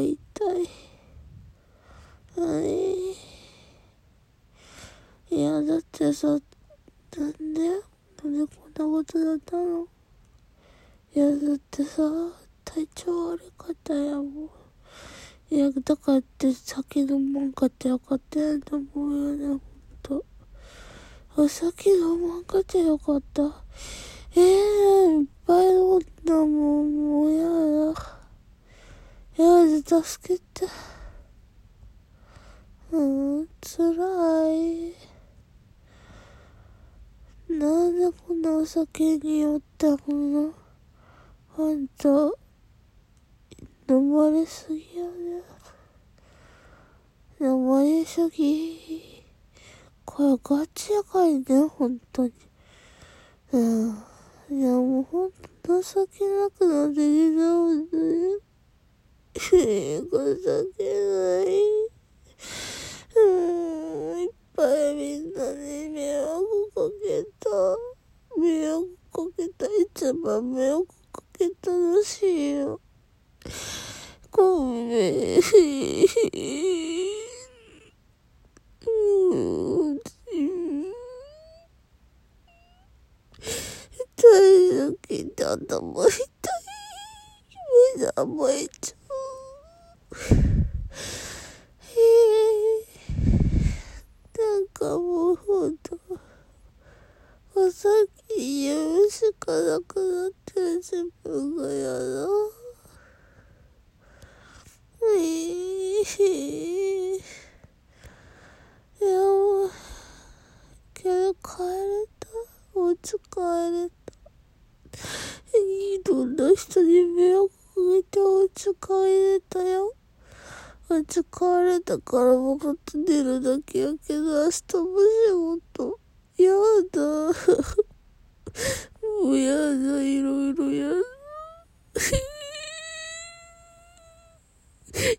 痛い。あいいや、だってさ、なんでなんでこんなことだったの？いや、だってさ、体調悪かったやもん。いや、だからって酒飲まんかってよかったやと思うよね、ほんと。お酒飲まんかってよかった。ええー、いっぱい飲んだもん、もうやだ。やだ、助けて。うん、辛い。なんでこんなお酒に酔ったのあんた、飲まれすぎやね。飲まれすぎ。これガチやかいね、本当に。うん。いや、もうほんと情けなくなってきたもんね。情けない。うん、いっぱいみんなに迷惑かけた。迷惑かけた。一番迷惑かけたらしいよ。ごめん。うん大好きで頭痛い。目が甘えちゃう。なんかもうほんと、お酒言うしかなくなってる自分が嫌だ。いいやもう、けど帰れた。お家帰れた。いろんな人に迷惑かけてお家帰れたよ。お家帰れたからもって寝るだけやけど明日も仕事。やだ。もうやだ、いろいろやだ。や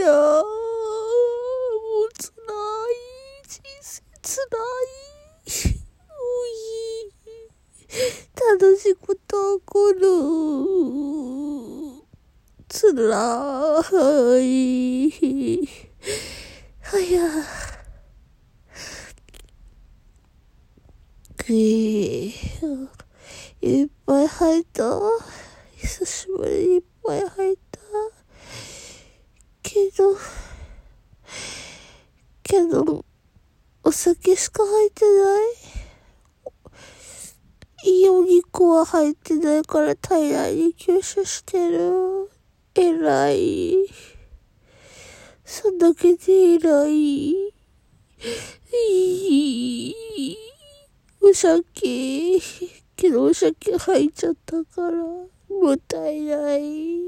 や。もう辛い。人生辛い。うい。楽しいこと起こる。辛い。はや。くい。っぱい吐いた。久しぶりにいっぱい吐いた。けど、けど、お酒しか入ってないいいお肉は入ってないから体内に吸収してる。偉い。そんだけで偉い。いい。お酒、けどお酒入っちゃったから、もったいない。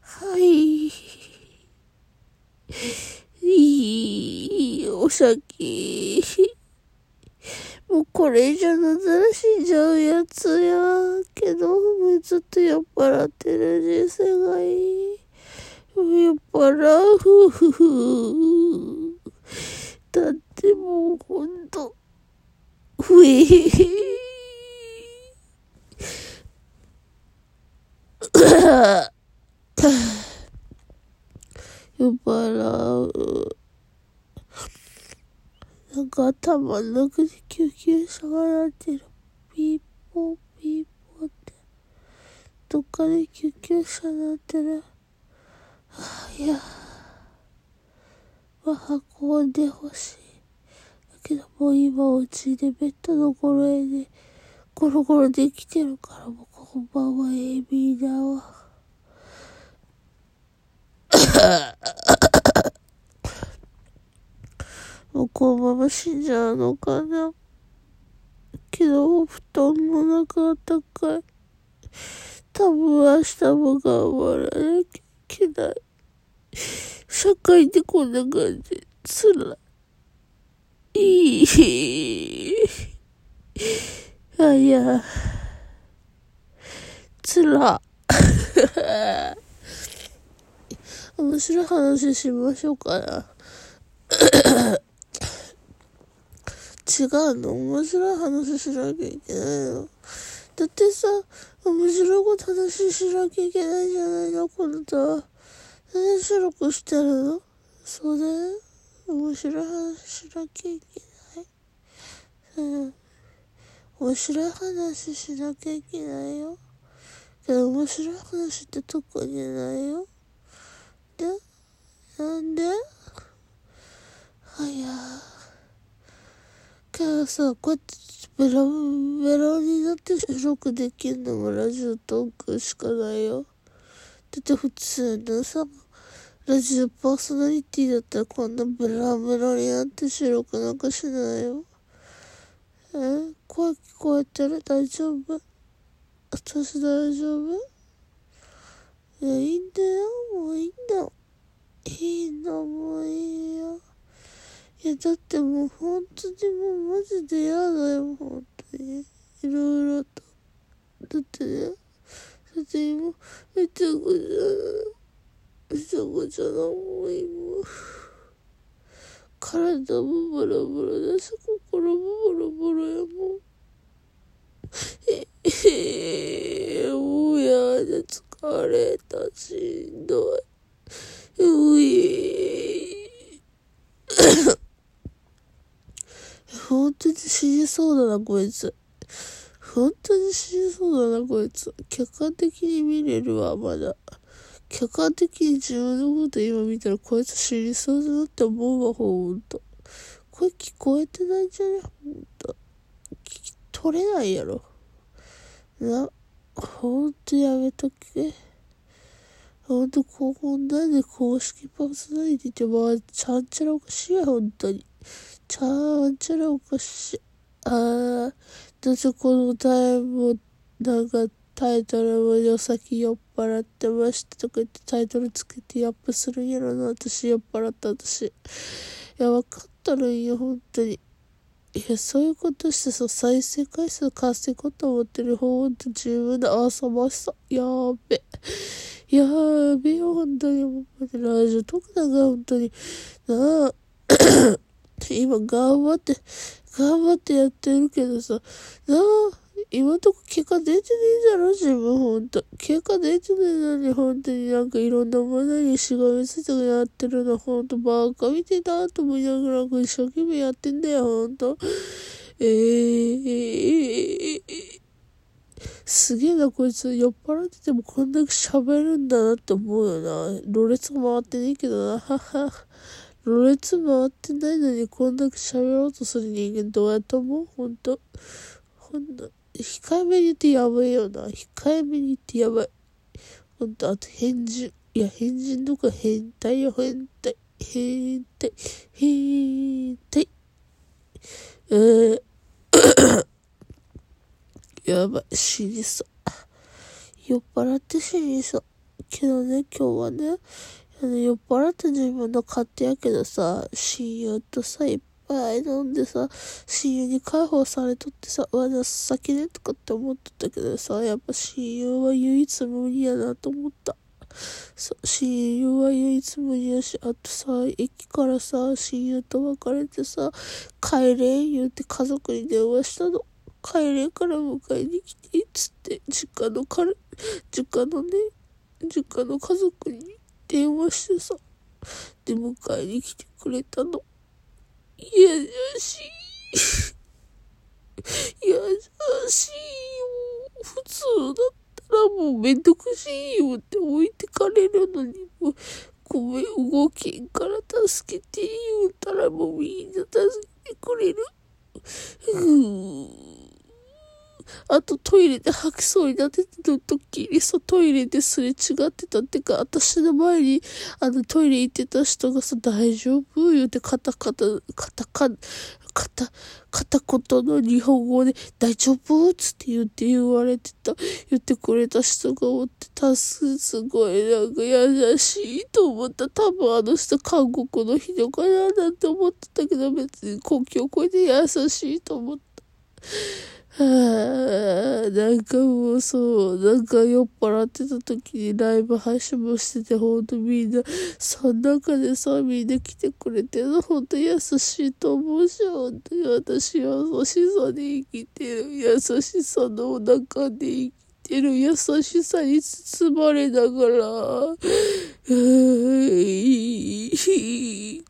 はい。いい、お酒。もうこれ以上飲んだら死んじゃうやつや。けど、もうずっと酔っ払ってる人生がいい。酔っ払う、ふふふ。だってもうほんと、ふえへへ。酔っ払う。なんか頭の中で救急車が鳴ってる。ピーポーピーポーって。どっかで救急車鳴ってる。はあ、いや。まあ、運んでほしい。けどもう今うちでベッドの頃へでゴロゴロできてるからもうこんばんはエビーだわ。もうこのまま死んじゃうのかな。けど、お布団もなんか暖かい。多分明日も頑張らなきゃいけない。社会でこんな感じ。辛い。いい。あ、いや。つら。面白い話しましょうかな。違うの？面白い話しなきゃいけないの？だってさ、面白いこと話しなきゃいけないじゃないの、このと。何収録してるの？そうだよ。面白い話しなきゃいけない。うん。面白い話しなきゃいけないよ。けど面白い話って特にないよ。で、なんで？はやけどさ、こうやってベラベラになって収録できるのもラジオトークしかないよ。だって普通のさ、ラジオパーソナリティだったらこんなベラベラになって収録なんかしないよ。え？声聞こえてる？大丈夫？私大丈夫？いや、いいんだよ。もういいんだ。いいの、もういいよ。いや、だってもう本当にもうマジで嫌だよ、本当に。いろいろと。だってね、だって今、めちゃくちゃ、めちゃくちゃな、もう今。体もボロボロだし、心もボロボロやもん。え、えもうやだ、疲れた、しんどい。うい本当に死にそうだな、こいつ。本当に死にそうだな、こいつ。客観的に見れるわ、まだ。客観的に自分のこと今見たら、こいつ死にそうだなって思うわ、ほんと。声聞こえてないんじゃね？ほんと。聞き取れないやろ。な、ほんとやめとけ。ほんと、ここなんで公式パーソナリティって、まあ、ちゃんちゃらおかしいや、ほんとに。ちゃんちゃらおかしい。あー、どうせこのタイムも、なんか、タイトルもよさき酔っ払ってましたとか言ってタイトルつけてアップするんやろな、私酔っ払った私。いや、わかったらいいよ、本当に。いや、そういうことしてさ、再生回数稼ごうと思ってる方ほんと自分で遊ばしさ。やーべ。やーべよ、本当に。もう、ラジオトークだが、本当に。なあ。今頑張って、頑張ってやってるけどさ、なあ、今んとこ結果出てねえだろ、自分ほんと。結果出てねえのに、ほんとになんかいろんなものにしがみついてやってるの、ほんとバカ見てたと思いながら、一生懸命やってんだよ、ほんと。えー、すげえな、こいつ。酔っ払っててもこんだけ喋るんだなって思うよな。ろれつ回ってねえけどな。はは。ろれつ回ってないのにこんだけ喋ろうとする人間どうやって思う？ほんと。ほんと。控えめに言ってやばいよな。控えめに言ってやばい。ほんと、あと変人。いや、変人とか変態よ、変態。変態。変態。えー、やばい、死にそう。酔っ払って死にそう。けどね、今日はね、酔っ払って自分の勝手やけどさ、親友とさ、いっぱい飲んでさ、親友に解放されとってさ、わ、情けねとかって思っとったけどさ、やっぱ親友は唯一無二やなと思った。そ、親友は唯一無二やし、あとさ、駅からさ、親友と別れてさ、帰れん言うて家族に電話したの。帰れんから迎えに来て、つって、実家の彼、実家のね、実家の家族に電話してさ、で、迎えに来てくれたの。優しい。優しいよ。普通だったらもうめんどくしいよって置いてかれるのに、もう、ごめん、動けんから助けて言うたらもうみんな助けてくれる。うーあとトイレで吐きそうになってた時にさ、トイレですれ違ってたってか、私の前に、あのトイレ行ってた人がさ、大丈夫？言うてカタカタ、カタカ、カタ、片言の日本語で、大丈夫？つって言って言われてた、言ってくれた人がおって、たす、すごいなんか優しいと思った。多分あの人韓国の人かななんて思ってたけど、別に国境越えて優しいと思った。はあ、なんかもうそう、なんか酔っ払ってた時にライブ配信もしてて、ほんとみんな、その中でさ、みんな来てくれてるの、ほんと優しいと思うし、ほんとに私は優しさで生きてる。優しさの中で生きてる。てる優しさに包まれながら、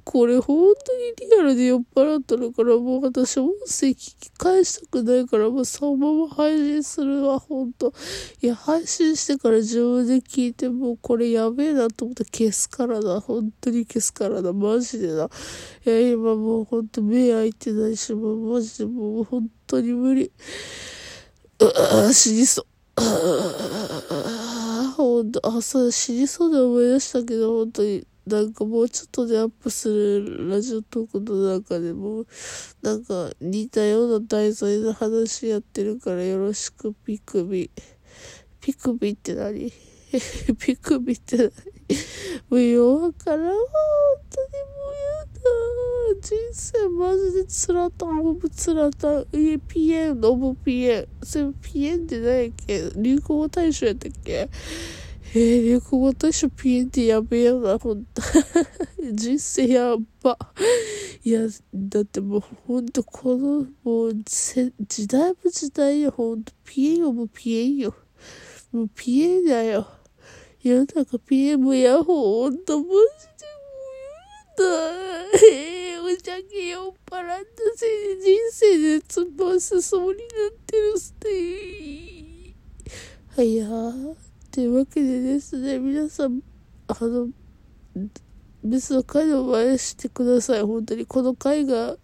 これ本当にリアルで酔っ払ったのからもう私音声聞き返したくないからもうそのまま配信するわ、本当いや、配信してから自分で聞いてもうこれやべえなと思って消すからだ。本当に消すからだ。マジでな。いや、今もう本当目開いてないし、もうマジでもう本当に無理。うわ死にそう。ほんと、あ、そう、死にそうで思い出したけど、本当に、なんかもうちょっとでアップするラジオトークの中でも、なんか似たような題材の話やってるからよろしく、ピクビ。ピクビって何？ピクビって何？もうよわからんわ、本当にもう。人生マジでつらたん、オブつらたん。いえ、ピエン、オブピエン。それピエンって何やっけ？流行語大賞やったっけ？えー、流行語大賞ピエンってやべえやな、ほんと。人生やば。いや、だってもうほんとこの、もうせ、時代も時代よ、ほんと。ピエンよ、もうピエンよ。もうピエンだよ。世の中 PM やほんと、マジでと。えー、お酒酔っ払ったせいで人生で突っ走しそうになってるすて。はいやー。というわけでですね、皆さん、あの、別の回の真似してください。本当に。この回が